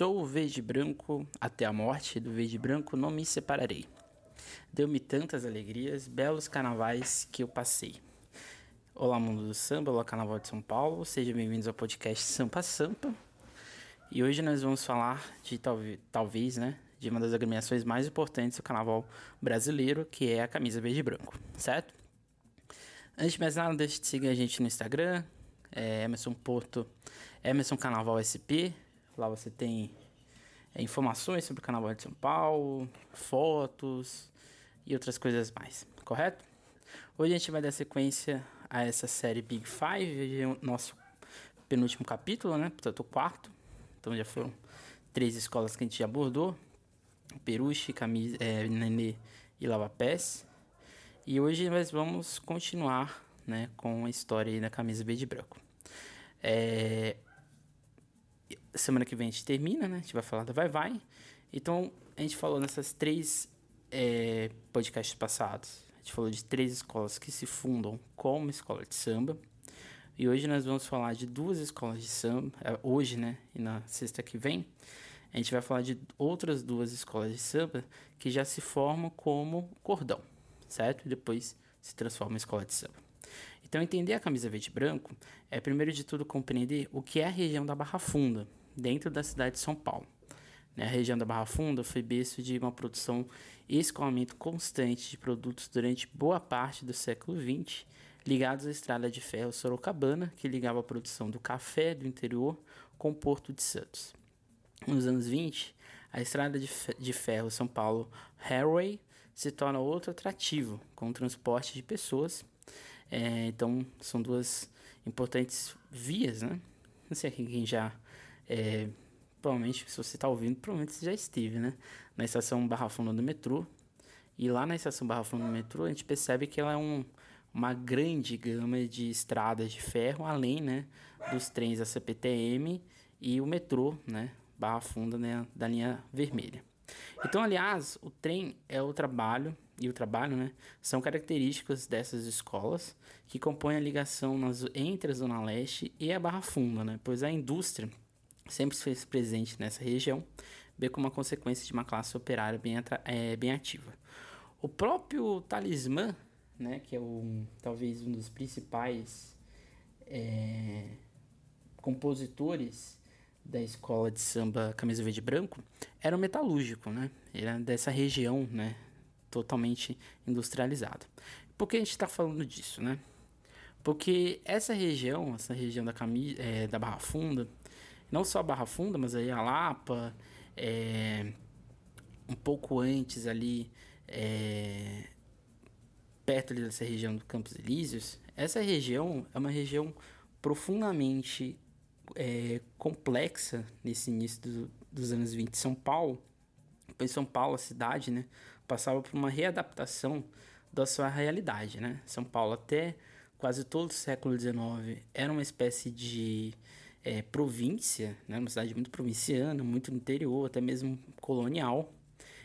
Sou o verde branco, até a morte do verde branco não me separarei. Deu-me tantas alegrias, belos carnavais que eu passei. Olá, mundo do samba, olá, Carnaval de São Paulo, sejam bem-vindos ao podcast Sampa Sampa. E hoje nós vamos falar de talvez, talvez, né, de uma das agremiações mais importantes do carnaval brasileiro, que é a camisa verde branco, certo? Antes de mais nada, deixe de seguir a gente no Instagram, é Emerson Porto, Emerson Carnaval SP, Lá você tem é, informações sobre o Carnaval de São Paulo, fotos e outras coisas mais, correto? Hoje a gente vai dar sequência a essa série Big Five, hoje é o nosso penúltimo capítulo, né? Portanto, o quarto. Então já foram três escolas que a gente já abordou: Peruche, Camisa, é, Nenê e Lava Pés. E hoje nós vamos continuar né, com a história da camisa verde e branco. É, semana que vem a gente termina, né? A gente vai falar da Vai Vai. Então, a gente falou nessas três é, podcasts passados. A gente falou de três escolas que se fundam como escola de samba. E hoje nós vamos falar de duas escolas de samba. É, hoje, né? E na sexta que vem, a gente vai falar de outras duas escolas de samba que já se formam como cordão, certo? E depois se transformam em escola de samba. Então, entender a camisa verde e branco é, primeiro de tudo, compreender o que é a região da Barra Funda, dentro da cidade de São Paulo. Né, a região da Barra Funda foi berço de uma produção e escoamento constante de produtos durante boa parte do século XX, ligados à estrada de ferro Sorocabana, que ligava a produção do café do interior com o Porto de Santos. Nos anos 20, a estrada de ferro São Paulo Railway se torna outro atrativo, com o transporte de pessoas é, então, são duas importantes vias, né? Não sei quem já. É, provavelmente, se você está ouvindo, provavelmente você já esteve, né? Na estação Barra Funda do metrô. E lá na estação Barra Funda do metrô, a gente percebe que ela é um, uma grande gama de estradas de ferro, além né, dos trens da CPTM e o metrô, né? Barra Funda né, da linha vermelha. Então, aliás, o trem é o trabalho e o trabalho, né, são características dessas escolas que compõem a ligação nas, entre a Zona Leste e a Barra Funda, né, pois a indústria sempre fez presente nessa região, bem como uma consequência de uma classe operária bem, é, bem ativa. O próprio Talismã, né, que é o, talvez um dos principais é, compositores da escola de samba Camisa Verde e Branco, era um metalúrgico, né? Era dessa região, né? totalmente industrializado. Por que a gente está falando disso, né? Porque essa região, essa região da, Cami é, da Barra Funda, não só a Barra Funda, mas aí a Lapa, é, um pouco antes ali, é, perto ali dessa região do Campos Elíseos, essa região é uma região profundamente é, complexa nesse início do, dos anos 20 São Paulo, em São Paulo, a cidade, né, passava por uma readaptação da sua realidade, né? São Paulo até quase todo o século XIX era uma espécie de é, província, né? Uma cidade muito provinciana, muito interior, até mesmo colonial.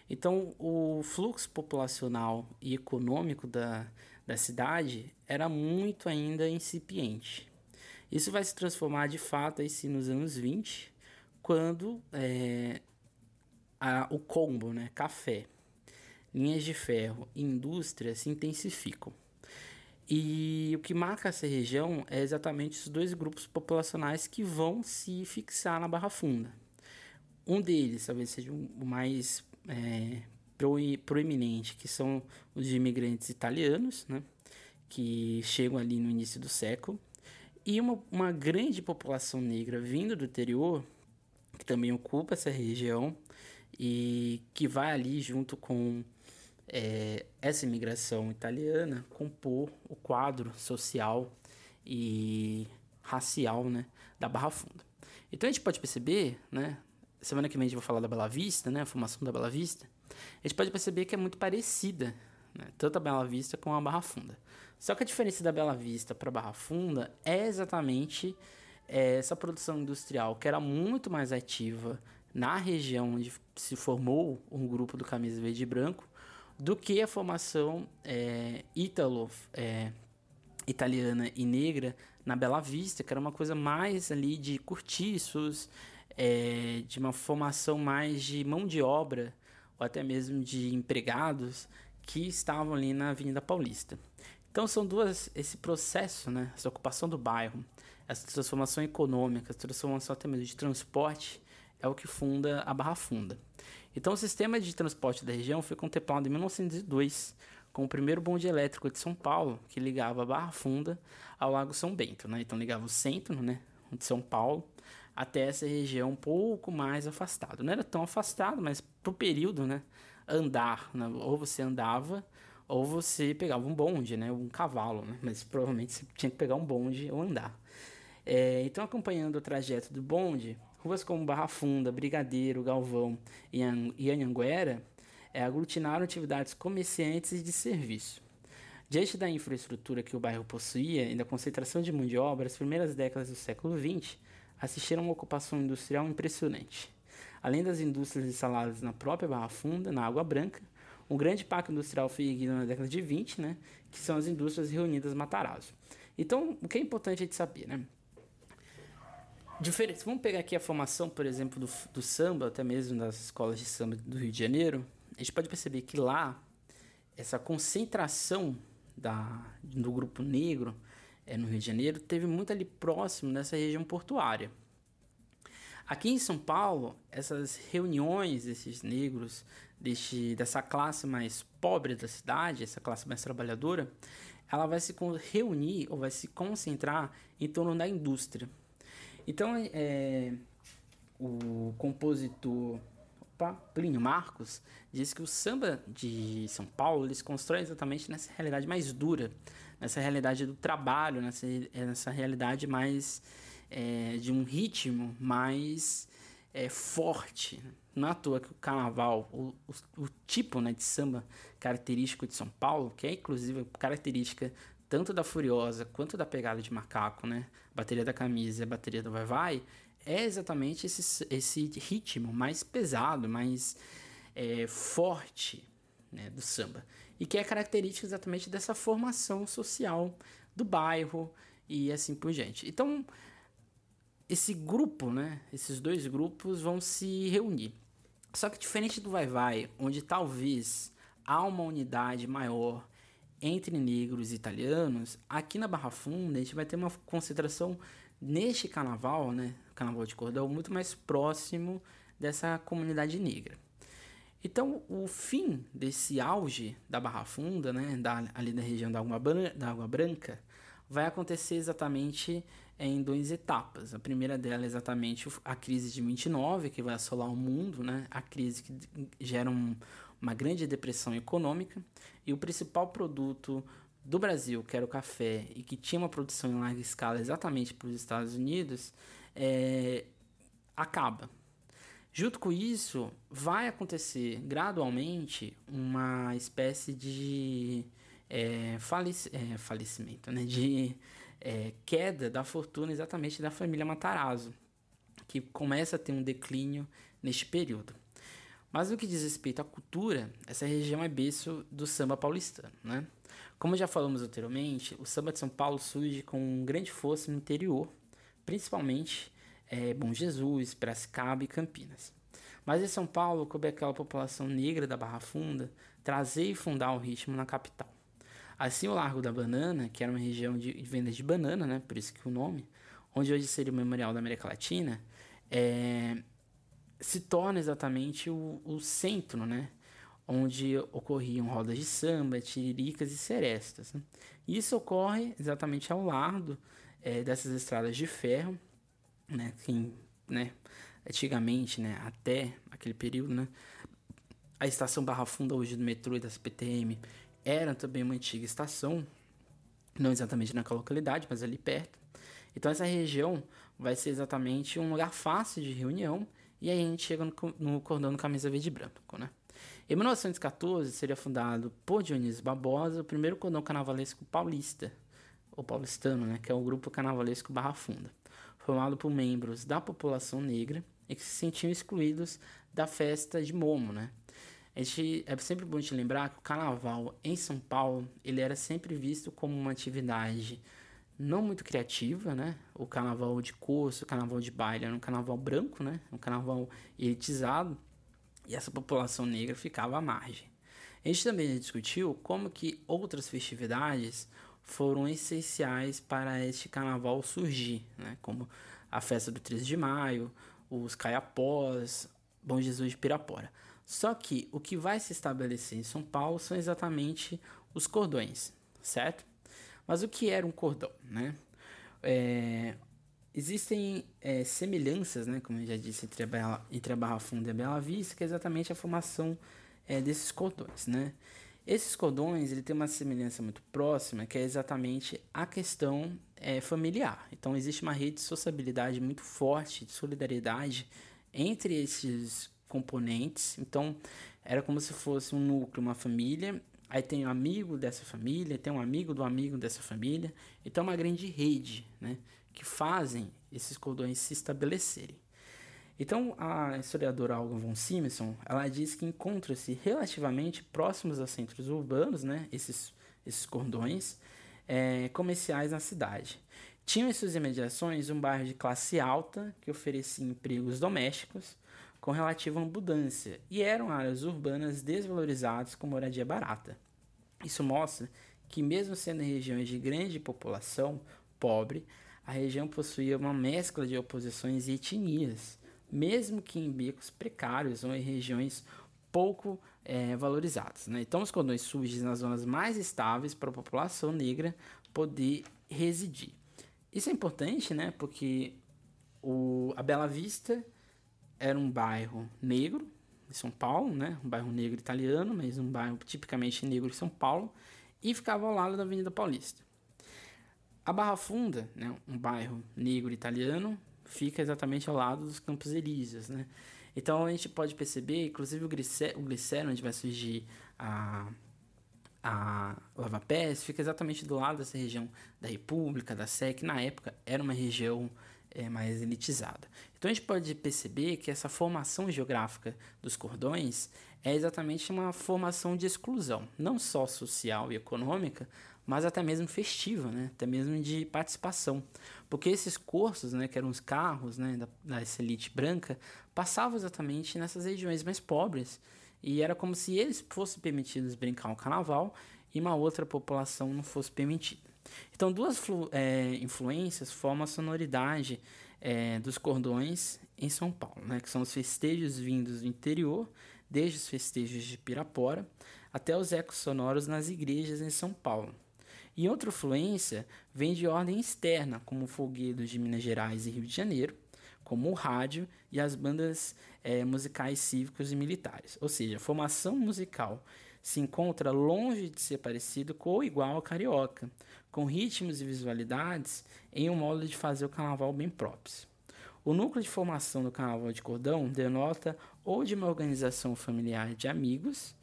Então, o fluxo populacional e econômico da, da cidade era muito ainda incipiente. Isso vai se transformar de fato aí, sim, nos anos 20, quando é, a, o combo, né, café, linhas de ferro e indústria se intensificam. E o que marca essa região é exatamente os dois grupos populacionais que vão se fixar na Barra Funda. Um deles talvez seja o mais é, proeminente, que são os imigrantes italianos, né, que chegam ali no início do século, e uma, uma grande população negra vindo do interior, que também ocupa essa região, e que vai ali junto com é, essa imigração italiana compor o quadro social e racial né, da Barra Funda. Então a gente pode perceber, né, semana que vem a gente vai falar da Bela Vista, né, a formação da Bela Vista, a gente pode perceber que é muito parecida, né, tanto a Bela Vista como a Barra Funda. Só que a diferença da Bela Vista para a Barra Funda é exatamente é, essa produção industrial que era muito mais ativa na região onde se formou um grupo do camisa verde e branco do que a formação é, ítalo é, italiana e negra na Bela Vista, que era uma coisa mais ali de cortiços, é, de uma formação mais de mão de obra ou até mesmo de empregados que estavam ali na Avenida Paulista. Então são duas esse processo, né, essa ocupação do bairro, essa transformação econômica, essa transformação até mesmo de transporte é o que funda a Barra Funda. Então o sistema de transporte da região foi contemplado em 1902 com o primeiro bonde elétrico de São Paulo, que ligava a Barra Funda ao Lago São Bento, né? Então ligava o centro, né, de São Paulo até essa região um pouco mais afastado. Não era tão afastado, mas pro período, né, andar, né? ou você andava ou você pegava um bonde, né, um cavalo, né? Mas provavelmente você tinha que pegar um bonde ou andar. É, então, acompanhando o trajeto do bonde, ruas como Barra Funda, Brigadeiro, Galvão e Anhanguera é, aglutinaram atividades comerciantes e de serviço. Diante da infraestrutura que o bairro possuía e da concentração de mão de obra, as primeiras décadas do século XX assistiram a uma ocupação industrial impressionante. Além das indústrias instaladas na própria Barra Funda, na Água Branca, um grande parque industrial foi erguido na década de 20, né, que são as indústrias reunidas Matarazzo. Então, o que é importante a gente saber, né? Diferente, vamos pegar aqui a formação, por exemplo, do, do samba, até mesmo das escolas de samba do Rio de Janeiro. A gente pode perceber que lá, essa concentração da, do grupo negro é, no Rio de Janeiro teve muito ali próximo nessa região portuária. Aqui em São Paulo, essas reuniões desses negros, deste, dessa classe mais pobre da cidade, essa classe mais trabalhadora, ela vai se reunir ou vai se concentrar em torno da indústria. Então, é, o compositor opa, Plínio Marcos diz que o samba de São Paulo eles constrói exatamente nessa realidade mais dura, nessa realidade do trabalho, nessa, nessa realidade mais é, de um ritmo mais é, forte. Não é à toa que o carnaval, o, o, o, tipo né, de samba característico de São Paulo, que é inclusive característica tanto da Furiosa quanto da Pegada de Macaco, né? Bateria da Camisa e bateria do Vai Vai, é exatamente esse, esse ritmo mais pesado, mais é, forte né, do samba. E que é característico exatamente dessa formação social do bairro e assim por diante. Então, esse grupo, né, esses dois grupos vão se reunir. Só que diferente do Vai Vai, onde talvez há uma unidade maior entre negros e italianos, aqui na Barra Funda a gente vai ter uma concentração neste carnaval, né, carnaval de cordão, muito mais próximo dessa comunidade negra. Então, o fim desse auge da Barra Funda, né, da, ali da região da Água, da Água Branca, vai acontecer exatamente em duas etapas. A primeira dela é exatamente a crise de 29, que vai assolar o mundo, né? a crise que gera um, uma grande depressão econômica, e o principal produto do Brasil, que era o café, e que tinha uma produção em larga escala exatamente para os Estados Unidos, é, acaba. Junto com isso, vai acontecer gradualmente uma espécie de é, falic é, falecimento, né? de é, queda da fortuna exatamente da família Matarazzo, que começa a ter um declínio neste período. Mas no que diz respeito à cultura, essa região é berço do samba paulistano. Né? Como já falamos anteriormente, o samba de São Paulo surge com grande força no interior, principalmente é, Bom Jesus, Piracicaba e Campinas. Mas em São Paulo, coube aquela população negra da Barra Funda trazer e fundar o ritmo na capital. Assim, o Largo da Banana, que era uma região de venda de banana, né, por isso que o nome, onde hoje seria o Memorial da América Latina, é, se torna exatamente o, o centro, né, onde ocorriam rodas de samba, tiriricas e serestas. Né? Isso ocorre exatamente ao lado é, dessas estradas de ferro, né, né, antigamente, né, até aquele período, né, a estação Barra Funda hoje do metrô e da CPTM era também uma antiga estação, não exatamente naquela localidade, mas ali perto. Então essa região vai ser exatamente um lugar fácil de reunião e aí a gente chega no, no cordão do camisa verde e branco, né? Em 1914 seria fundado por Dionísio Barbosa o primeiro cordão carnavalesco paulista, ou paulistano, né, que é o grupo carnavalesco Barra Funda, formado por membros da população negra e que se sentiam excluídos da festa de Momo, né, a gente, é sempre bom te lembrar que o carnaval em São Paulo ele era sempre visto como uma atividade não muito criativa, né? O carnaval de curso, o carnaval de baile era um carnaval branco, né? Um carnaval elitizado e essa população negra ficava à margem. A gente também discutiu como que outras festividades foram essenciais para este carnaval surgir, né? Como a festa do 13 de maio, os caiapós, Bom Jesus de Pirapora. Só que o que vai se estabelecer em São Paulo são exatamente os cordões, certo? Mas o que era um cordão, né? É, existem é, semelhanças, né, como eu já disse, entre a, Bela, entre a Barra Funda e a Bela Vista, que é exatamente a formação é, desses cordões, né? Esses cordões ele tem uma semelhança muito próxima, que é exatamente a questão é, familiar. Então existe uma rede de sociabilidade muito forte, de solidariedade entre esses componentes. Então era como se fosse um núcleo, uma família. Aí tem um amigo dessa família, tem um amigo do amigo dessa família. Então é uma grande rede, né, que fazem esses cordões se estabelecerem. Então, a historiadora Olga von Simonson, ela diz que encontra-se relativamente próximos aos centros urbanos, né, esses, esses cordões é, comerciais na cidade. Tinham em suas imediações um bairro de classe alta que oferecia empregos domésticos com relativa abundância e eram áreas urbanas desvalorizadas com moradia barata. Isso mostra que, mesmo sendo regiões de grande população pobre, a região possuía uma mescla de oposições e etnias mesmo que em becos precários ou em regiões pouco é, valorizadas. Né? Então, os cordões surgem nas zonas mais estáveis para a população negra poder residir. Isso é importante, né? Porque o, a Bela Vista era um bairro negro de São Paulo, né? Um bairro negro italiano, mas um bairro tipicamente negro de São Paulo, e ficava ao lado da Avenida Paulista. A Barra Funda, né? Um bairro negro italiano, fica exatamente ao lado dos Campos Elíseos, né? Então a gente pode perceber, inclusive o Glicério, o Glicério onde vai surgir a, a Lava Pés, fica exatamente do lado dessa região da República, da que na época era uma região é, mais elitizada. Então a gente pode perceber que essa formação geográfica dos cordões é exatamente uma formação de exclusão, não só social e econômica, mas até mesmo festiva, né? até mesmo de participação. Porque esses cursos, né, que eram os carros né, da, dessa elite branca, passavam exatamente nessas regiões mais pobres. E era como se eles fossem permitidos brincar o carnaval e uma outra população não fosse permitida. Então, duas é, influências formam a sonoridade é, dos cordões em São Paulo, né, que são os festejos vindos do interior, desde os festejos de Pirapora até os ecos sonoros nas igrejas em São Paulo. E outra influência vem de ordem externa, como folguedos de Minas Gerais e Rio de Janeiro, como o rádio e as bandas é, musicais cívicos e militares. Ou seja, a formação musical se encontra longe de ser parecido com ou igual ao carioca, com ritmos e visualidades em um modo de fazer o carnaval bem próprios. O núcleo de formação do carnaval de cordão denota ou de uma organização familiar de amigos,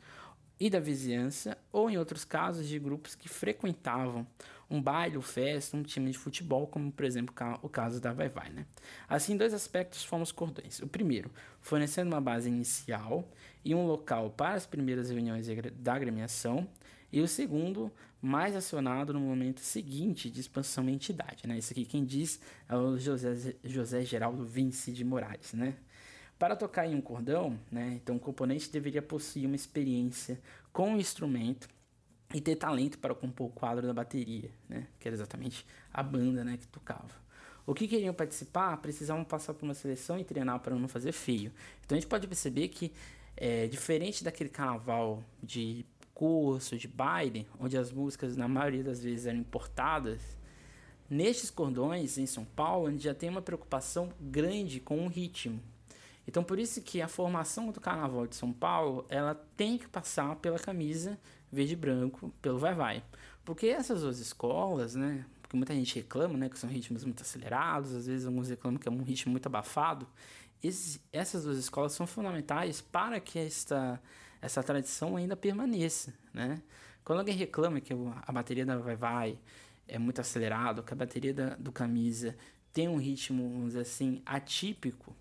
e da vizinhança, ou em outros casos de grupos que frequentavam um baile ou festa, um time de futebol, como por exemplo o caso da Vai Vai. Né? Assim, dois aspectos formam os cordões. O primeiro, fornecendo uma base inicial e um local para as primeiras reuniões da agremiação, e o segundo, mais acionado no momento seguinte de expansão da entidade. Né? Isso aqui quem diz é o José, José Geraldo Vince de Moraes. Né? Para tocar em um cordão, né, então o componente deveria possuir uma experiência com o instrumento e ter talento para compor o quadro da bateria, né, que era exatamente a banda né, que tocava. O que queriam participar precisavam passar por uma seleção e treinar para não fazer feio. Então a gente pode perceber que, é, diferente daquele carnaval de curso, de baile, onde as músicas na maioria das vezes eram importadas, nestes cordões em São Paulo a gente já tem uma preocupação grande com o ritmo. Então por isso que a formação do Carnaval de São Paulo, ela tem que passar pela camisa verde e branco, pelo vai vai. Porque essas duas escolas, né, porque muita gente reclama, né, que são ritmos muito acelerados, às vezes alguns reclamam que é um ritmo muito abafado. Essas duas escolas são fundamentais para que esta essa tradição ainda permaneça, né? Quando alguém reclama que a bateria da vai vai é muito acelerado, que a bateria da, do camisa tem um ritmo, vamos dizer assim, atípico,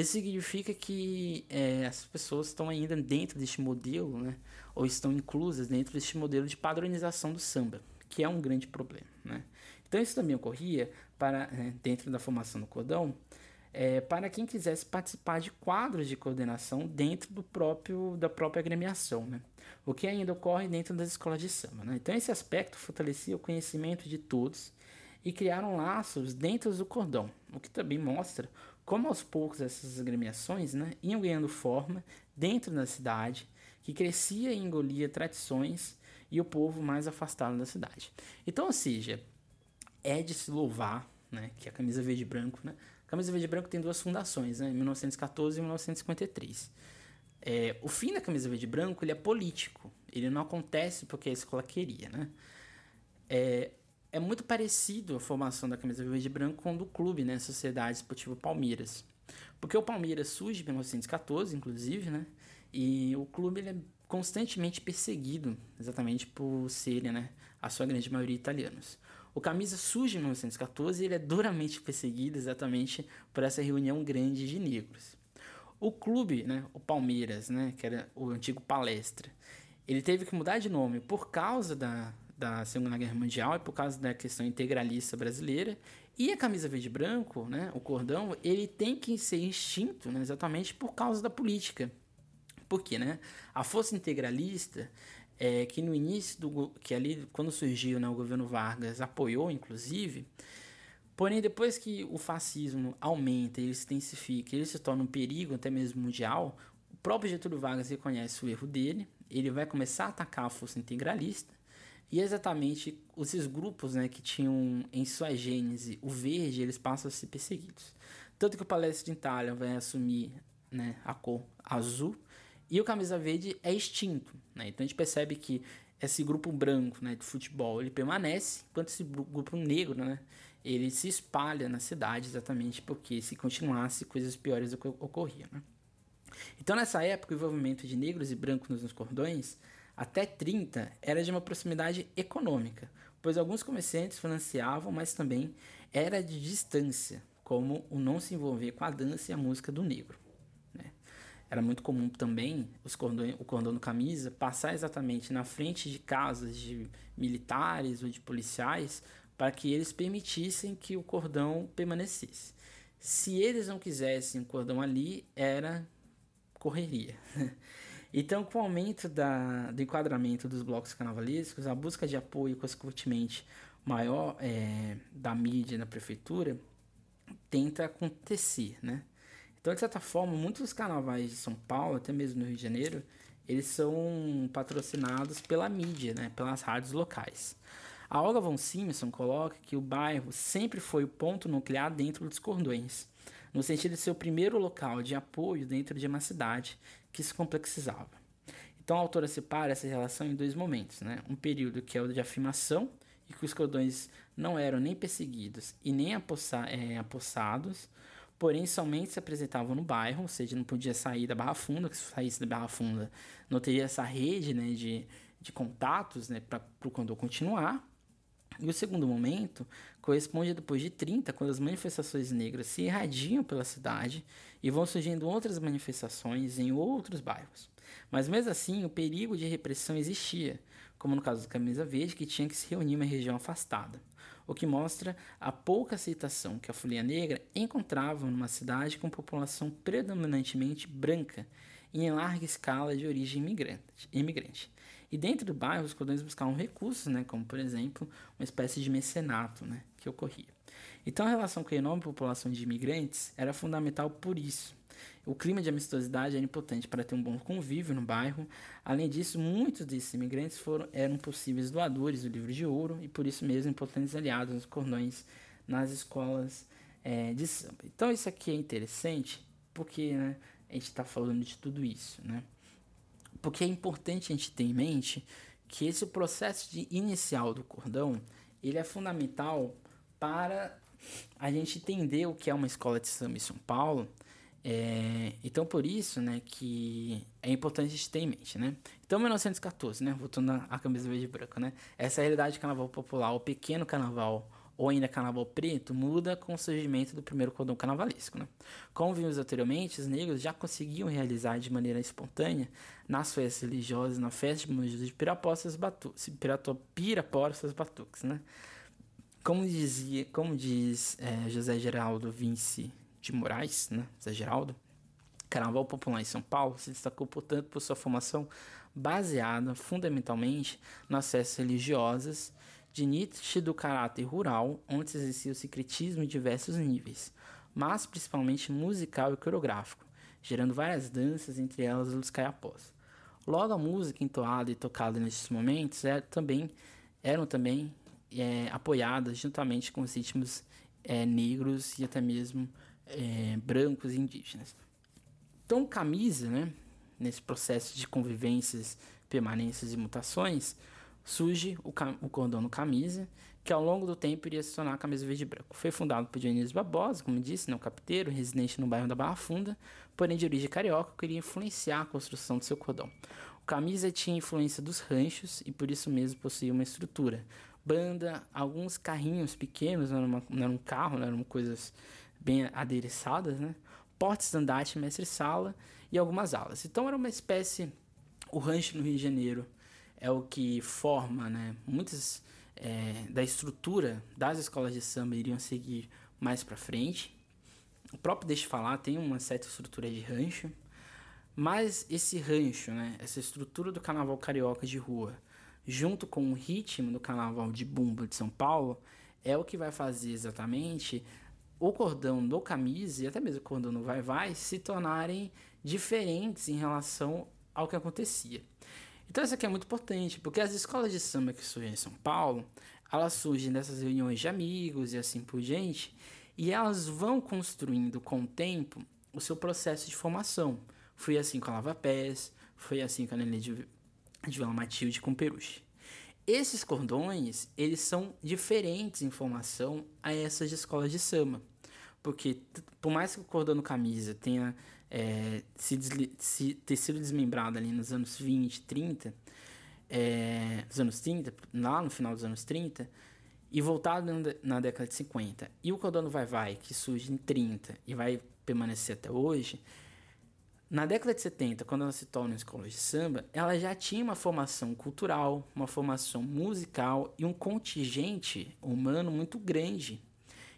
isso significa que é, as pessoas estão ainda dentro deste modelo, né? Ou estão inclusas dentro deste modelo de padronização do samba, que é um grande problema, né? Então isso também ocorria para né, dentro da formação do cordão, é, para quem quisesse participar de quadros de coordenação dentro do próprio da própria agremiação, né? o que ainda ocorre dentro das escolas de samba. Né? Então esse aspecto fortalecia o conhecimento de todos e criaram laços dentro do cordão, o que também mostra como aos poucos essas agremiações né, iam ganhando forma dentro da cidade, que crescia e engolia tradições e o povo mais afastado da cidade. Então, ou seja, é de se louvar né, que a camisa verde e branco, né, a camisa verde e branco tem duas fundações, né, em 1914 e 1953. É, o fim da camisa verde e branco ele é político, ele não acontece porque a escola queria, né? É, é muito parecido a formação da camisa verde e branco com a do clube, né, Sociedade Esportiva Palmeiras. Porque o Palmeiras surge em 1914, inclusive, né? E o clube ele é constantemente perseguido, exatamente por serem, né, a sua grande maioria italianos. O Camisa surge em 1914 e ele é duramente perseguido exatamente por essa reunião grande de negros. O clube, né, o Palmeiras, né, que era o antigo Palestra, ele teve que mudar de nome por causa da, da Segunda Guerra Mundial e por causa da questão integralista brasileira. E a camisa verde e branco, né, o cordão, ele tem que ser extinto né, exatamente por causa da política. Por quê, né? A força integralista, é, que no início, do, que ali, quando surgiu né, o governo Vargas, apoiou, inclusive, porém, depois que o fascismo aumenta, ele se intensifica, ele se torna um perigo até mesmo mundial, o próprio Getúlio Vargas reconhece o erro dele, ele vai começar a atacar a força integralista, e exatamente esses grupos né, que tinham em sua gênese o verde, eles passam a ser perseguidos. Tanto que o Palestra de Itália vai assumir né, a cor azul e o camisa verde é extinto. Né? Então a gente percebe que esse grupo branco né, de futebol ele permanece, enquanto esse grupo negro né, ele se espalha na cidade exatamente porque se continuasse coisas piores ocorriam. Né? Então nessa época o envolvimento de negros e brancos nos cordões até 30 era de uma proximidade econômica, pois alguns comerciantes financiavam, mas também era de distância, como o não se envolver com a dança e a música do negro. Né? Era muito comum também os cordões, o cordão do camisa passar exatamente na frente de casas de militares ou de policiais para que eles permitissem que o cordão permanecesse. Se eles não quisessem o cordão ali, era correria. Então, com o aumento da, do enquadramento dos blocos carnavalescos, a busca de apoio, consequentemente, maior é, da mídia na prefeitura, tenta acontecer, né? Então, de certa forma, muitos dos carnavais de São Paulo, até mesmo no Rio de Janeiro, eles são patrocinados pela mídia, né? Pelas rádios locais. A Olga von Simpson coloca que o bairro sempre foi o ponto nuclear dentro dos cordões, no sentido de ser o primeiro local de apoio dentro de uma cidade que se complexizava. Então a autora separa essa relação em dois momentos, né? Um período que é o de afirmação e que os cordões não eram nem perseguidos e nem apossa é, apossados, porém somente se apresentavam no bairro, ou seja, não podia sair da Barra Funda, que se saísse da Barra Funda não teria essa rede né, de, de contatos né, para o condor continuar. E o segundo momento corresponde depois de 30, quando as manifestações negras se irradiam pela cidade e vão surgindo outras manifestações em outros bairros. Mas mesmo assim, o perigo de repressão existia, como no caso da Camisa Verde, que tinha que se reunir em uma região afastada, o que mostra a pouca aceitação que a Folia Negra encontrava numa cidade com população predominantemente branca e em larga escala de origem imigrante. E dentro do bairro, os cordões buscavam recursos, né, como por exemplo, uma espécie de mecenato né, que ocorria. Então a relação com a enorme população de imigrantes era fundamental por isso. O clima de amistosidade era importante para ter um bom convívio no bairro. Além disso, muitos desses imigrantes foram, eram possíveis doadores do livro de ouro e por isso mesmo importantes aliados nos cordões nas escolas é, de samba. Então isso aqui é interessante porque né, a gente está falando de tudo isso, né? Porque é importante a gente ter em mente que esse processo de inicial do cordão, ele é fundamental para a gente entender o que é uma escola de samba em São Paulo. É, então, por isso, né, que é importante a gente ter em mente, né? Então, 1914, né, voltando à camisa verde e branca, né? Essa é a realidade do carnaval popular, o pequeno carnaval ou ainda carnaval preto, muda com o surgimento do primeiro cordão carnavalesco. Né? Como vimos anteriormente, os negros já conseguiam realizar de maneira espontânea, nas festas religiosas, na festa de Mogi de Pirapoças, batu Pirapoças Batuques. Né? como dizia, como diz é, José Geraldo Vince de Moraes, né, José Geraldo, Carnaval Popular em São Paulo se destacou, portanto, por sua formação baseada fundamentalmente nas festas religiosas de nítido caráter rural, onde se exercia o secretismo em diversos níveis, mas principalmente musical e coreográfico, gerando várias danças, entre elas os caiapós. Logo, a música entoada e tocada nesses momentos é, também, eram também é, apoiadas juntamente com os ritmos é, negros e até mesmo é, brancos e indígenas. Então, camisa, né, nesse processo de convivências, permanências e mutações, surge o, o no camisa, que ao longo do tempo iria se tornar a camisa verde e branco. Foi fundado por Dionísio Barbosa, como disse, né, um capiteiro, residente no bairro da Barra Funda, porém de origem carioca, que iria influenciar a construção do seu cordão. O camisa tinha influência dos ranchos e por isso mesmo possuía uma estrutura. Banda, alguns carrinhos pequenos, não era, uma, não era um carro, não eram coisas bem adereçadas, né? Porta estandarte, mestre-sala e algumas alas. Então era uma espécie... O rancho no Rio de Janeiro é o que forma, né? Muitas é, da estrutura das escolas de samba iriam seguir mais para frente. O próprio Deixa Falar tem uma certa estrutura de rancho, mas esse rancho, né? Essa estrutura do carnaval carioca de rua, junto com o ritmo do carnaval de bumbo de São Paulo, é o que vai fazer exatamente o cordão do camisa e até mesmo o cordão do vai-vai se tornarem diferentes em relação ao que acontecia. Então isso aqui é muito importante, porque as escolas de samba que surgem em São Paulo, elas surgem dessas reuniões de amigos e assim por diante, e elas vão construindo com o tempo o seu processo de formação. Foi assim com a Lava Pés, foi assim com a Nenê de, de Vila Matilde com Peruche. Esses cordões, eles são diferentes em formação a essas escolas de samba. Porque por mais que o cordão camisa tenha é, se, se, ter sido desmembrado ali nos anos 20, 30, é, nos anos 30, lá no final dos anos 30, e voltado na década de 50, e o Cordão Vai Vai, que surge em 30 e vai permanecer até hoje, na década de 70, quando ela se torna escola de samba, ela já tinha uma formação cultural, uma formação musical e um contingente humano muito grande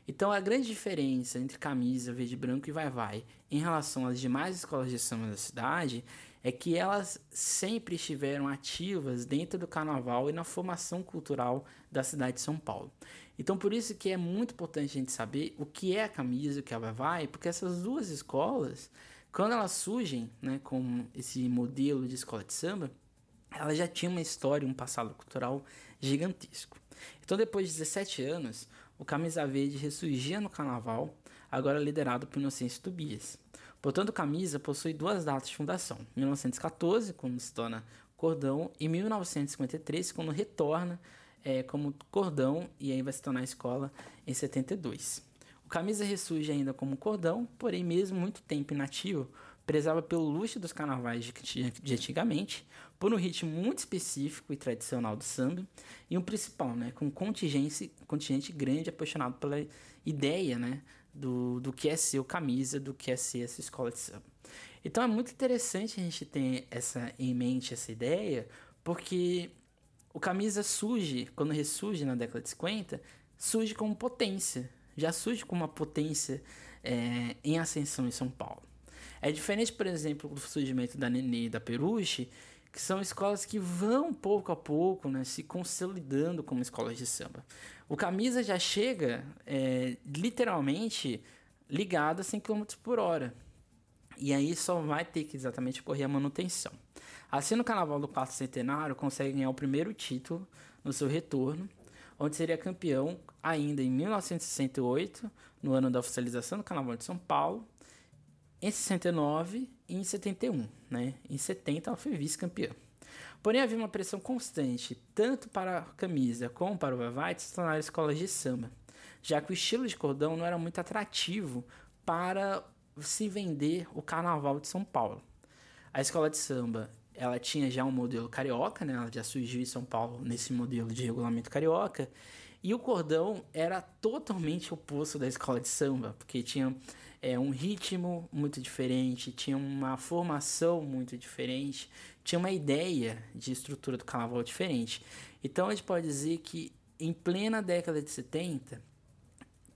então a grande diferença entre camisa verde branco e vai vai em relação às demais escolas de samba da cidade é que elas sempre estiveram ativas dentro do carnaval e na formação cultural da cidade de São Paulo. Então por isso que é muito importante a gente saber o que é a camisa e o que é a vai vai, porque essas duas escolas, quando elas surgem, né, com esse modelo de escola de samba, ela já tinha uma história, um passado cultural gigantesco. Então depois de 17 anos, o Camisa Verde ressurgia no carnaval, agora liderado por Inocêncio Tobias. Portanto, Camisa possui duas datas de fundação: 1914, quando se torna cordão, e 1953, quando retorna é, como cordão e aí vai se tornar escola em 72. O Camisa ressurge ainda como cordão, porém, mesmo muito tempo inativo, prezava pelo luxo dos carnavais de, antigamente, por um ritmo muito específico e tradicional do samba, e um principal, né, com um contingente, contingente grande apaixonado pela ideia né, do, do que é ser o camisa, do que é ser essa escola de samba. Então é muito interessante a gente ter essa em mente essa ideia, porque o camisa surge, quando ressurge na década de 50, surge como potência, já surge como uma potência é, em ascensão em São Paulo. É diferente, por exemplo, do surgimento da Nenê e da Peruche, que são escolas que vão pouco a pouco né, se consolidando como escolas de samba. O Camisa já chega é, literalmente ligado a 100 km por hora. E aí só vai ter que exatamente correr a manutenção. Assim, no Carnaval do quarto centenário, consegue ganhar o primeiro título no seu retorno, onde seria campeão ainda em 1968, no ano da oficialização do Carnaval de São Paulo, em 69 e em 71. Né? Em 70 ela foi vice-campeã. Porém, havia uma pressão constante, tanto para a camisa como para o de se tornar escolas de samba, já que o estilo de cordão não era muito atrativo para se vender o carnaval de São Paulo. A escola de samba ela tinha já um modelo carioca, né? ela já surgiu em São Paulo nesse modelo de regulamento carioca, e o cordão era totalmente oposto da escola de samba, porque tinha é, um ritmo muito diferente, tinha uma formação muito diferente, tinha uma ideia de estrutura do carnaval diferente. Então a gente pode dizer que em plena década de 70,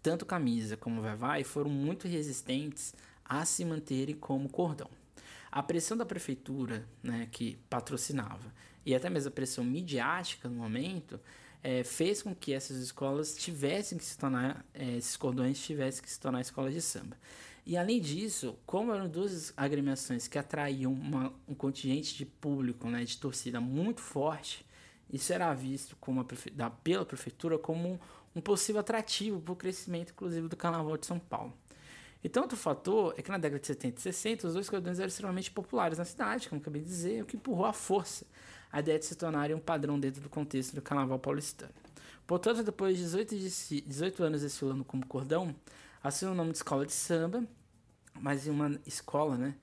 tanto camisa como vai vai foram muito resistentes a se manterem como cordão. A pressão da prefeitura, né, que patrocinava, e até mesmo a pressão midiática no momento, é, fez com que essas escolas tivessem que se tornar, é, esses cordões tivessem que se tornar escolas de samba. E além disso, como eram duas agremiações que atraíam uma, um contingente de público, né, de torcida muito forte, isso era visto como da, pela prefeitura como um, um possível atrativo para o crescimento, inclusive, do Carnaval de São Paulo. Então, outro fator é que na década de 70 e 60, os dois cordões eram extremamente populares na cidade, como acabei de dizer, o que empurrou a força a ideia de se tornarem um padrão dentro do contexto do Carnaval paulistano. Portanto, depois de 18, de 18 anos desfilando como cordão, assume o nome de escola de samba, mas em uma escola né,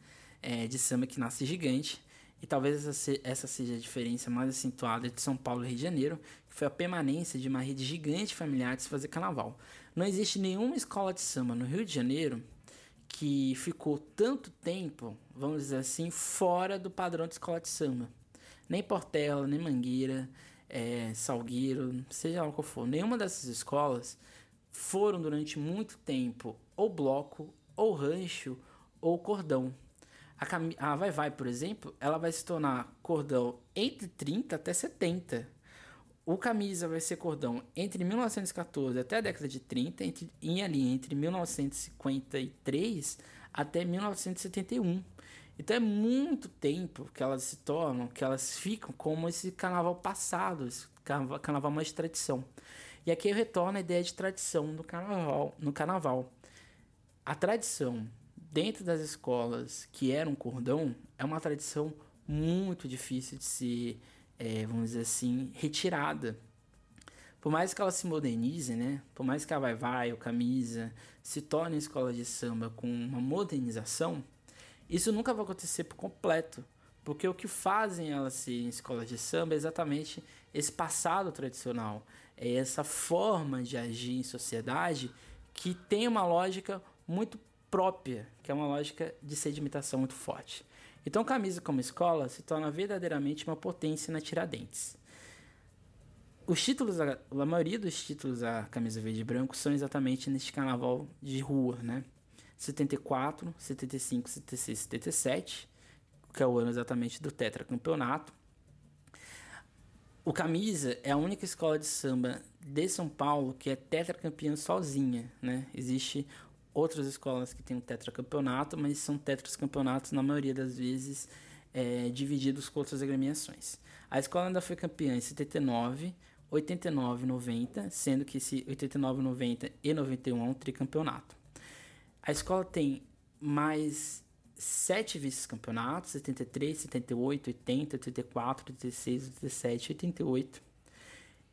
é, de samba que nasce gigante, e talvez essa, seja a diferença mais acentuada de São Paulo e Rio de Janeiro, que foi a permanência de uma rede gigante familiar de se fazer carnaval. Não existe nenhuma escola de samba no Rio de Janeiro que ficou tanto tempo, vamos dizer assim, fora do padrão de escola de samba. Nem Portela, nem Mangueira, é, Salgueiro, seja lá qual for, nenhuma dessas escolas foram durante muito tempo ou bloco, ou rancho, ou cordão. A, cam... a Vai Vai, por exemplo, ela vai se tornar cordão entre 30 até 70. O camisa vai ser cordão entre 1914 até a década de 30, entre, em ali entre 1953 até 1971. Então é muito tempo que elas se tornam, que elas ficam como esse carnaval passado, esse carnaval, mais tradição. E aqui eu retorno a ideia de tradição no carnaval. No carnaval. A tradição dentro das escolas que eram cordão é uma tradição muito difícil de ser, é, vamos dizer assim, retirada. Por mais que ela se modernize, né? Por mais que a Vai Vai ou Camisa se torne escola de samba com uma modernização, isso nunca vai acontecer por completo. Porque o que fazem elas serem escolas de samba é exatamente esse passado tradicional, é essa forma de agir em sociedade que tem uma lógica muito própria, que é uma lógica de sedimentação muito forte. Então, camisa como escola se torna verdadeiramente uma potência na Tiradentes. Os títulos, a, maioria dos títulos da camisa verde e branco são exatamente neste carnaval de rua, né? 74, 75, 76, 77, que é o ano exatamente do tetracampeonato. O Camisa é a única escola de samba de São Paulo que é tetracampeã sozinha, né? Existe outras escolas que têm um tetracampeonato, mas são tetracampeonatos na maioria das vezes é, divididos com outras agremiações. A escola ainda foi campeã em 79, 89 90, sendo que esse 89, 90 e 91 é um tricampeonato. A escola tem mais sete vice-campeonatos, 73, 78, 80, 84, 86, 87, 88.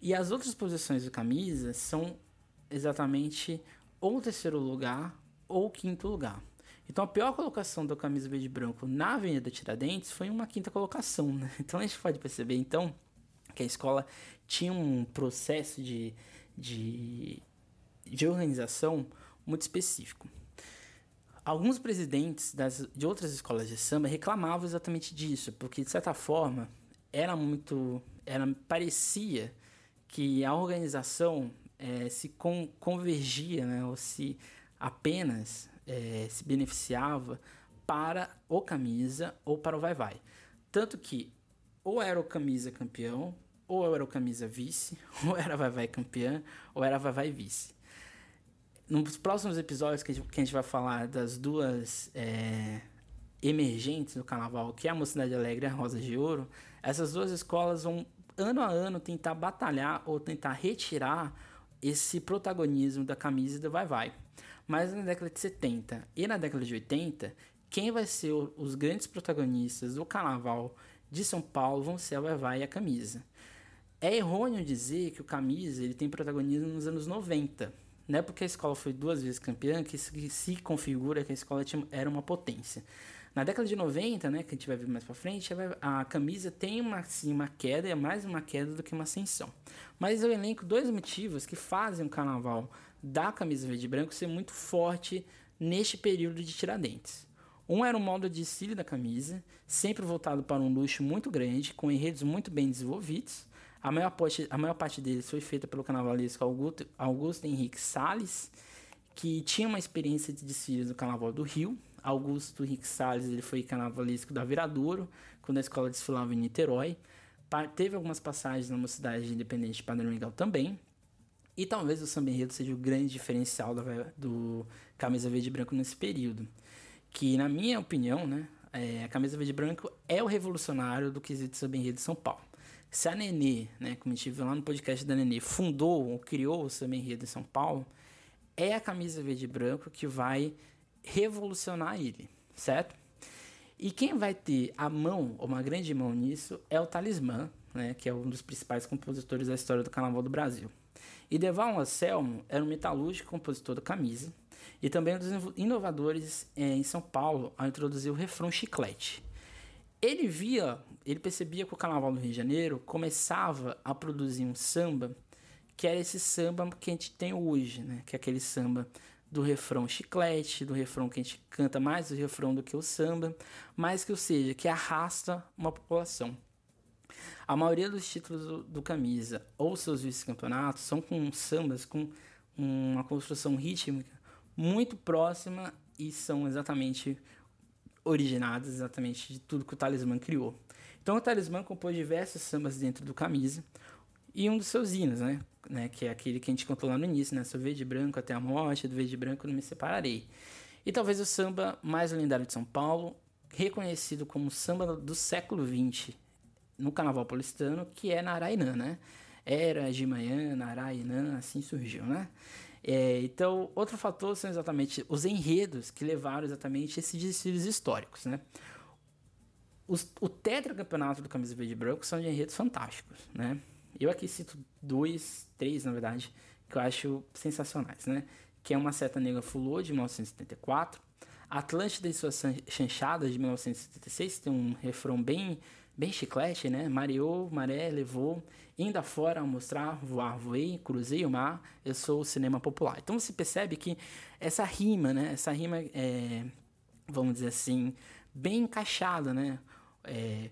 E as outras posições do camisa são exatamente ou terceiro lugar ou quinto lugar. Então a pior colocação do camisa verde branco na Avenida Tiradentes foi uma quinta colocação, né? Então a gente pode perceber então que a escola tinha um processo de, de, de organização muito específico. Alguns presidentes das, de outras escolas de samba reclamavam exatamente disso, porque de certa forma era muito, era parecia que a organização é, se con convergia, né, ou se apenas é, se beneficiava para o camisa ou para o vai-vai. Tanto que ou era o camisa campeão, ou era o camisa vice, ou era vai-vai campeã, ou era vai-vai vice nos próximos episódios que a gente, que a gente vai falar das duas é, emergentes do carnaval, que é a Mocidade Alegre e a Rosa de Ouro, essas duas escolas vão ano a ano tentar batalhar ou tentar retirar esse protagonismo da camisa e do vai-vai. Mas na década de 70 e na década de 80, quem vai ser o, os grandes protagonistas do carnaval de São Paulo vão ser a vai-vai e a camisa. É errôneo dizer que o camisa ele tem protagonismo nos anos 90 não é porque a escola foi duas vezes campeã que se configura que a escola era uma potência. Na década de 90, né, que a gente vai ver mais para frente, a camisa tem uma, assim, uma queda, é mais uma queda do que uma ascensão. Mas eu elenco dois motivos que fazem o carnaval da camisa verde e branco ser muito forte neste período de Tiradentes. Um era o modo de estilo da camisa, sempre voltado para um luxo muito grande, com enredos muito bem desenvolvidos. A maior, parte, a maior parte deles foi feita pelo carnavalesco Augusto, Augusto Henrique Salles, que tinha uma experiência de desfiles no Carnaval do Rio. Augusto Henrique Salles ele foi carnavalesco da Viradouro, quando a escola desfilava em Niterói. Teve algumas passagens na Mocidade Independente de Padre Miguel também. E talvez o samba enredo seja o grande diferencial do, do Camisa Verde e Branco nesse período. Que, na minha opinião, né, é, a Camisa Verde e Branco é o revolucionário do quesito samba enredo de São Paulo. Se a Nenê, né, como a gente viu lá no podcast da Nenê, fundou ou criou o samba enredo em São Paulo, é a Camisa Verde e Branco que vai revolucionar ele, certo? E quem vai ter a mão, ou uma grande mão nisso, é o Talismã, né, que é um dos principais compositores da história do Carnaval do Brasil. E Deval Anselmo era um metalúrgico compositor da camisa e também um dos inovadores é, em São Paulo ao introduzir o refrão chiclete. Ele via, ele percebia que o Carnaval do Rio de Janeiro começava a produzir um samba que era esse samba que a gente tem hoje, né? Que é aquele samba do refrão chiclete, do refrão que a gente canta mais o refrão do que o samba, mas que ou seja, que arrasta uma população. A maioria dos títulos do, do Camisa ou seus vice-campeonatos são com sambas com uma construção rítmica muito próxima e são exatamente originados exatamente de tudo que o Talismã criou. Então o Talismã compôs diversos sambas dentro do Camisa e um dos seus hinos, né, né, que é aquele que a gente contou lá no início, né, sou verde e branco até a morte, do verde e branco não me separarei. E talvez o samba mais lendário de São Paulo, reconhecido como samba do século XX, no Carnaval Paulistano, que é Narainã, né? Era de manhã, Narainã, assim surgiu, né? É, então, outro fator são exatamente os enredos que levaram exatamente esses desfiles históricos, né? Os, o tetracampeonato do Camisa Verde e Branco são de enredos fantásticos, né? Eu aqui cito dois, três, na verdade, que eu acho sensacionais, né? Que é Uma Seta Negra Fulô, de 1974, Atlântida e suas chanchadas, de 1976, tem um refrão bem bem chiclete, né? Mareou, maré, levou, ainda fora mostrar, voar, voei, cruzei o mar, eu sou o cinema popular. Então você percebe que essa rima, né? Essa rima é, vamos dizer assim, bem encaixada, né? É,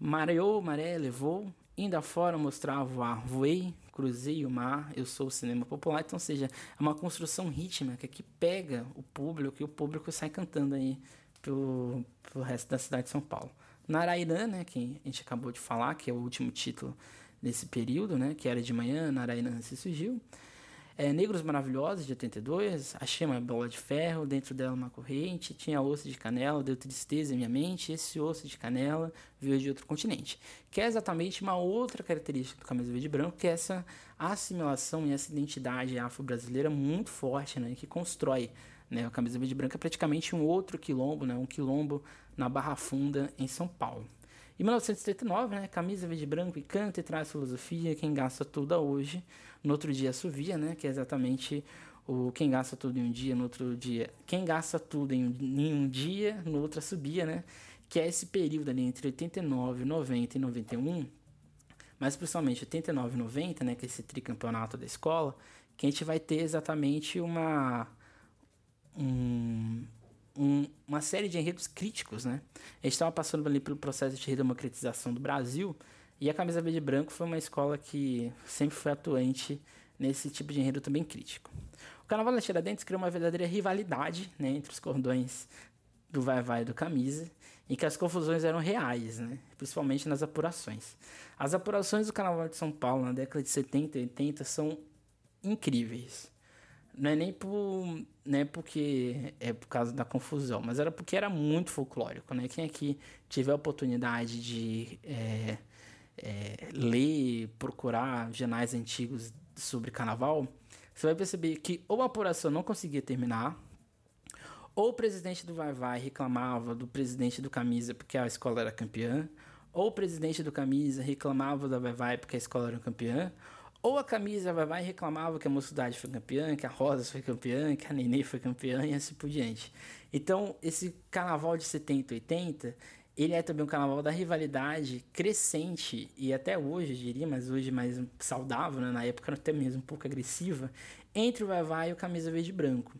mareou, maré, levou, ainda fora mostrar, voar, voei, cruzei o mar, eu sou o cinema popular. Então, seja, é uma construção rítmica que pega o público e o público sai cantando aí pro, pro resto da cidade de São Paulo. Narairã, né, que a gente acabou de falar, que é o último título desse período, né, que era de manhã, Narairã se surgiu. É, Negros Maravilhosos, de 82, achei uma bola de ferro, dentro dela uma corrente, tinha osso de canela, deu tristeza em minha mente, esse osso de canela veio de outro continente. Que é exatamente uma outra característica do camisa verde e branco, que é essa assimilação e essa identidade afro-brasileira muito forte, né, que constrói né? A camisa verde e branca é praticamente um outro quilombo, né? um quilombo na Barra Funda, em São Paulo. Em 1979, né, camisa verde e branco e canta e traz filosofia, quem gasta tudo hoje, no outro dia assovia, né, que é exatamente o quem gasta tudo em um dia, no outro dia, quem gasta tudo em, em um dia, no outro subia, né, que é esse período ali entre 89, 90 e 91, mas principalmente 89 e 90, né, que é esse tricampeonato da escola, que a gente vai ter exatamente uma um, um, uma série de enredos críticos, né? A gente estava passando ali pelo processo de redemocratização do Brasil e a Camisa Verde e Branco foi uma escola que sempre foi atuante nesse tipo de enredo também crítico. O Carnaval da Tiradentes criou uma verdadeira rivalidade né, entre os cordões do vai-vai do camisa, em que as confusões eram reais, né? principalmente nas apurações. As apurações do Carnaval de São Paulo na década de 70 e 80 são incríveis não é nem por, né, porque é por causa da confusão, mas era porque era muito folclórico, né? Quem aqui tiver a oportunidade de é, é, ler, procurar jornais antigos sobre carnaval, você vai perceber que ou a apuração não conseguia terminar, ou o presidente do Vai Vai reclamava do presidente do Camisa porque a escola era campeã, ou o presidente do Camisa reclamava da Vai Vai porque a escola era campeã, ou a camisa vai, vai e reclamava que a mocidade foi campeã, que a Rosas foi campeã, que a Nenê foi campeã e assim por diante. Então, esse carnaval de 70 e 80, ele é também um carnaval da rivalidade crescente e até hoje, diria, mas hoje mais saudável, né? na época até mesmo um pouco agressiva, entre o Vai Vai e o Camisa Verde e Branco.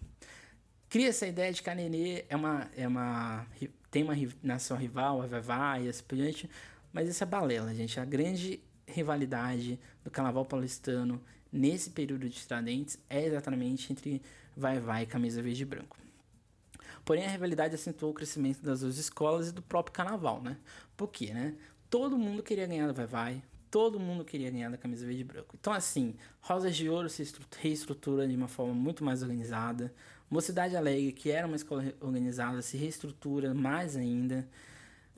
Cria essa ideia de que a Nenê é uma, é uma, tem uma nação rival, a Vai Vai e assim por diante, mas isso é balela, gente. A grande rivalidade do carnaval paulistano nesse período de Tiradentes é exatamente entre Vai Vai e Camisa Verde e Branco. Porém, a rivalidade acentuou o crescimento das duas escolas e do próprio carnaval, né? Por quê, né? Todo mundo queria ganhar do Vai Vai, todo mundo queria ganhar da Camisa Verde e Branco. Então, assim, Rosas de Ouro se reestrutura de uma forma muito mais organizada. Mocidade Alegre, que era uma escola organizada, se reestrutura mais ainda.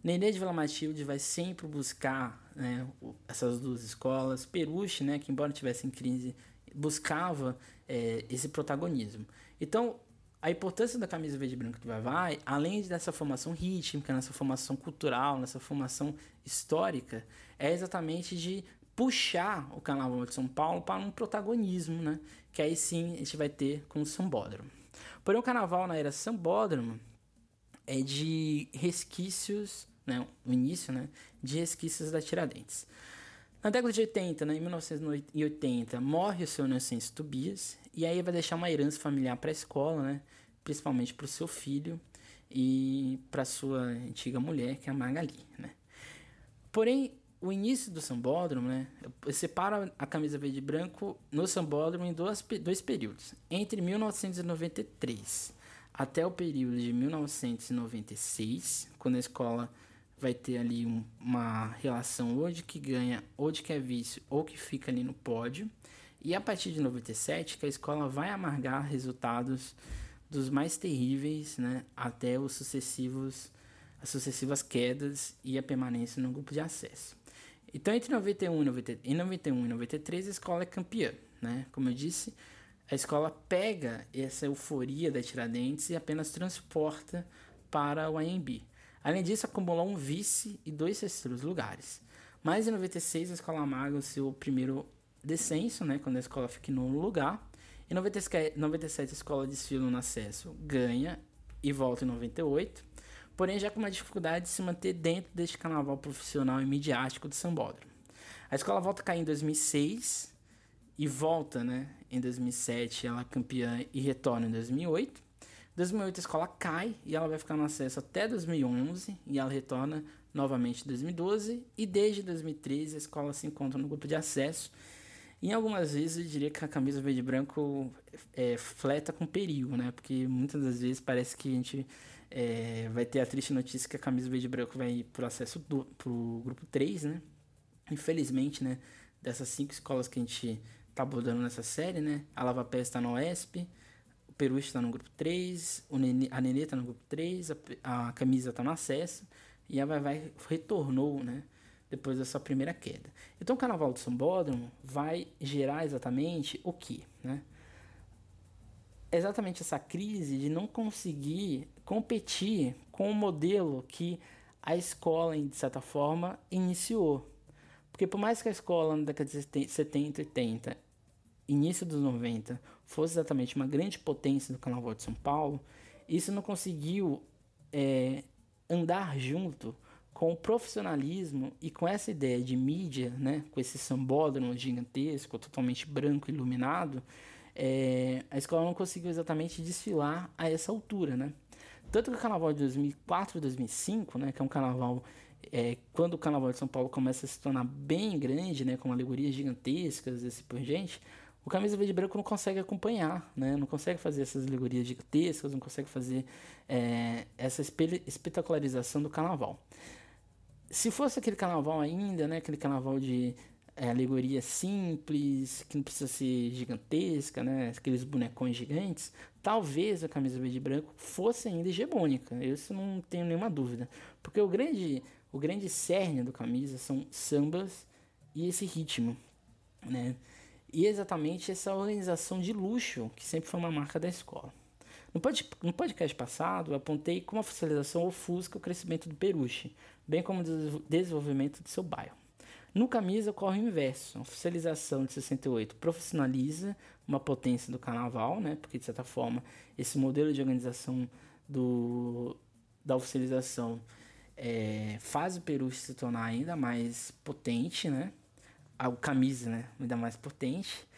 Nenê de Vila Matilde vai sempre buscar né, essas duas escolas. Peruche, né, que embora tivesse em crise, buscava é, esse protagonismo. Então, a importância da camisa verde e branca do Vai Vai, além dessa formação rítmica, nessa formação cultural, nessa formação histórica, é exatamente de puxar o Carnaval de São Paulo para um protagonismo, né? Que aí sim a gente vai ter com o Sambódromo. Porém, o Carnaval na era Sambódromo é de resquícios, né? O início, né? De resquícios da Tiradentes. Na década de 80, né, em 1980, morre o seu Inocêncio Tobias, e aí vai deixar uma herança familiar para a escola, né, principalmente para o seu filho e para sua antiga mulher, que é a Magali. Né. Porém, o início do sambódromo, né, separa a camisa verde e branco no sambódromo em dois, dois períodos. Entre 1993 até o período de 1996, quando a escola vai ter ali um, uma relação ou de que ganha, ou de que é vice, ou que fica ali no pódio. E a partir de 97, que a escola vai amargar resultados dos mais terríveis, né, até os sucessivos as sucessivas quedas e a permanência no grupo de acesso. Então, entre 91 e, 90, em 91 e 93, a escola é campeã, né? Como eu disse, a escola pega essa euforia da Tiradentes e apenas transporta para o AMB. Além disso, acumulou um vice e dois terceiros lugares. Mas em 96, a escola amarga o seu primeiro descenso, né, quando a escola fica em nono lugar. Em 97, a escola desfila no acesso, ganha e volta em 98. Porém, já com uma dificuldade de se manter dentro deste carnaval profissional e midiático do Sambódromo. A escola volta a cair em 2006 e volta né, em 2007, ela é campeã e retorna em 2008. 2008 a escola cai e ela vai ficar no acesso até 2011 e ela retorna novamente em 2012 e desde 2013 a escola se encontra no grupo de acesso. Em algumas vezes eu diria que a camisa verde e branco é, fleta com perigo, né? Porque muitas das vezes parece que a gente é, vai ter a triste notícia que a camisa verde e branco vai pro acesso do, pro grupo 3, né? Infelizmente, né? Dessas cinco escolas que a gente tá abordando nessa série, né? A Lava Pé está no OESP, Peru está no grupo 3, o Nenê, a Nenê está no grupo 3, a, a Camisa está no acesso e a Vai Vai retornou, né? Depois da sua primeira queda. Então o Carnaval do Sambódromo vai gerar exatamente o que, né? Exatamente essa crise de não conseguir competir com o modelo que a escola, de certa forma, iniciou. Porque por mais que a escola na década de 70 e 80 início dos 90 fosse exatamente uma grande potência do Carnaval de São Paulo, isso não conseguiu é, andar junto com o profissionalismo e com essa ideia de mídia, né, com esse sambódromo gigantesco, totalmente branco, iluminado, é, a escola não conseguiu exatamente desfilar a essa altura, né? Tanto que o carnaval de 2004 e 2005, né, que é um carnaval é, quando o carnaval de São Paulo começa a se tornar bem grande, né, com alegorias gigantescas e assim por gente, o camisa verde e branco não consegue acompanhar, né? Não consegue fazer essas alegorias gigantescas, não consegue fazer é, essa espetacularização do carnaval. Se fosse aquele carnaval ainda, né? Aquele carnaval de é, alegoria simples, que não precisa ser gigantesca, né? Aqueles bonecões gigantes, talvez a camisa verde e branco fosse ainda hegemônica. Isso não tenho nenhuma dúvida. Porque o grande, o grande cerne do camisa são sambas e esse ritmo, né? E exatamente essa organização de luxo, que sempre foi uma marca da escola. No podcast passado, eu apontei como a oficialização ofusca o crescimento do Peruche, bem como o desenvolvimento de seu bairro. No Camisa ocorre o inverso. A oficialização de 68 profissionaliza uma potência do carnaval, né? porque de certa forma esse modelo de organização do, da oficialização é, faz o Peruche se tornar ainda mais potente, né? A camisa, né? Ainda mais potente.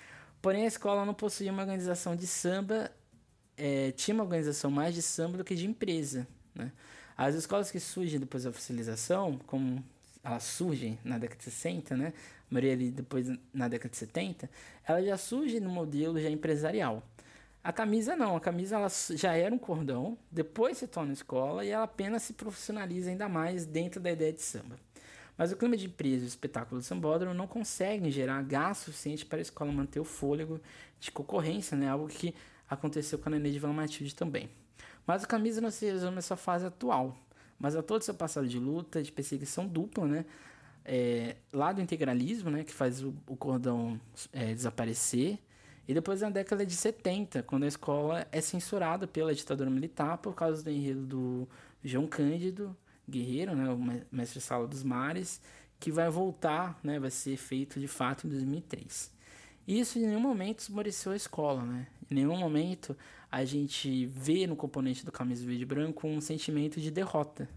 Porém, a escola não possuía uma organização de samba, é, tinha uma organização mais de samba do que de empresa, né? As escolas que surgem depois da oficialização, como elas surgem na década de 60, né? A maioria ali depois na década de 70, ela já surge no modelo já empresarial. A camisa não, a camisa ela já era um cordão, depois se torna escola e ela apenas se profissionaliza ainda mais dentro da ideia de samba. Mas o clima de empresa e o espetáculo do sambódromo não conseguem gerar gasto suficiente para a escola manter o fôlego de concorrência, né? algo que aconteceu com a Nenê de Vila Matilde também. Mas a camisa não se resume a sua fase atual, mas a todo seu passado de luta, de perseguição dupla, né? É, lá do integralismo, né, que faz o, o cordão é, desaparecer, e depois na década de 70, quando a escola é censurada pela ditadura militar por causa do enredo do João Cândido Guerreiro, né, o mestre sala dos mares, que vai voltar, né, vai ser feito de fato em 2003. Isso em nenhum momento esmoreceu a escola, né? Em nenhum momento a gente vê no componente do camisa verde branco um sentimento de derrota.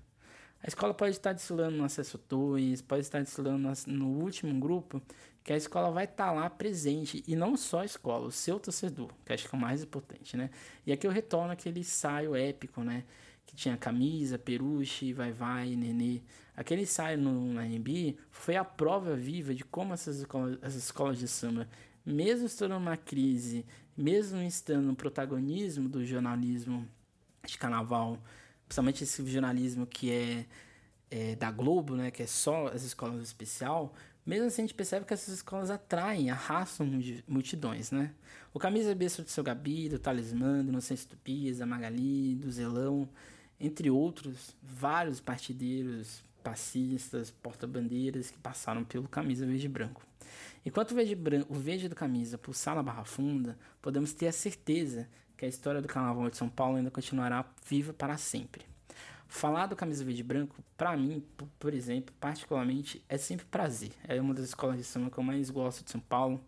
A escola pode estar desfilando no acesso 2, pode estar desfilando no último grupo, que a escola vai estar lá presente, e não só a escola, o seu torcedor, que acho que é o mais importante, né? E aqui eu retorno aquele ensaio épico, né? Que tinha camisa, peruche, vai vai, nenê. Aquele ensaio no AMB foi a prova viva de como essas escolas, essas escolas de samba, mesmo estando numa crise, mesmo estando no protagonismo do jornalismo de carnaval, principalmente esse jornalismo que é, é da Globo, né, que é só as escolas especial, mesmo assim a gente percebe que essas escolas atraem, arrastam multidões, né? O Camisa Besta do Seu Gabi, do Talismã, do Inocência Tupias, da Magali, do Zelão, entre outros, vários partideiros, passistas, porta-bandeiras que passaram pelo camisa verde e branco. Enquanto o verde, branco, o verde do camisa pulsar na Barra Funda, podemos ter a certeza que a história do Carnaval de São Paulo ainda continuará viva para sempre. Falar do camisa verde e branco, para mim, por exemplo, particularmente, é sempre prazer. É uma das escolas de samba que eu mais gosto de São Paulo.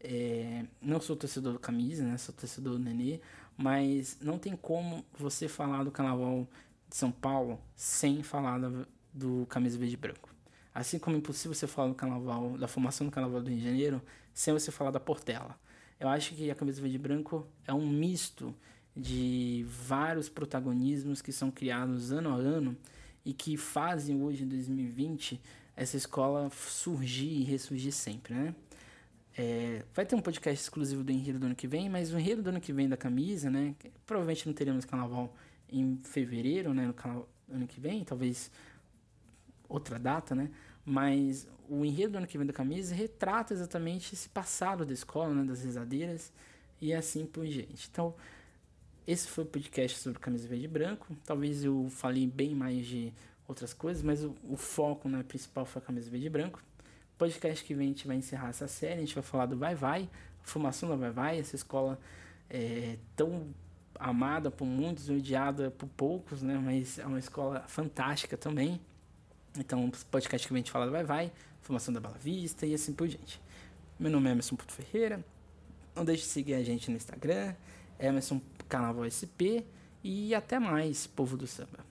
É, não sou torcedor do camisa, né? Sou torcedor do Nenê, mas não tem como você falar do Carnaval de São Paulo sem falar do, do camisa verde e branco. Assim como é impossível você falar do Carnaval, da formação do Carnaval do Rio de Janeiro, sem você falar da Portela. Eu acho que a camisa verde e branco é um misto de vários protagonismos que são criados ano a ano e que fazem hoje, em 2020, essa escola surgir e ressurgir sempre, né? É, vai ter um podcast exclusivo do enredo do ano que vem, mas o enredo do ano que vem da camisa, né? Provavelmente não teremos carnaval em fevereiro, né? No ano que vem, talvez outra data, né? Mas o enredo do ano que vem da camisa retrata exatamente esse passado da escola, né? Das risadeiras e assim por diante. Então, esse foi o podcast sobre camisa verde e branco. Talvez eu falei bem mais de outras coisas, mas o, o foco né, principal foi a camisa verde e branco podcast que vem a gente vai encerrar essa série, a gente vai falar do Vai Vai, a formação da Vai Vai, essa escola é, tão amada por muitos, odiada por poucos, né? Mas é uma escola fantástica também. Então, podcast que vem a gente fala do Vai Vai, formação da Bela Vista e assim por diante. Meu nome é Emerson Puto Ferreira. Não deixe de seguir a gente no Instagram, Emerson Carnaval SP. E até mais, povo do samba.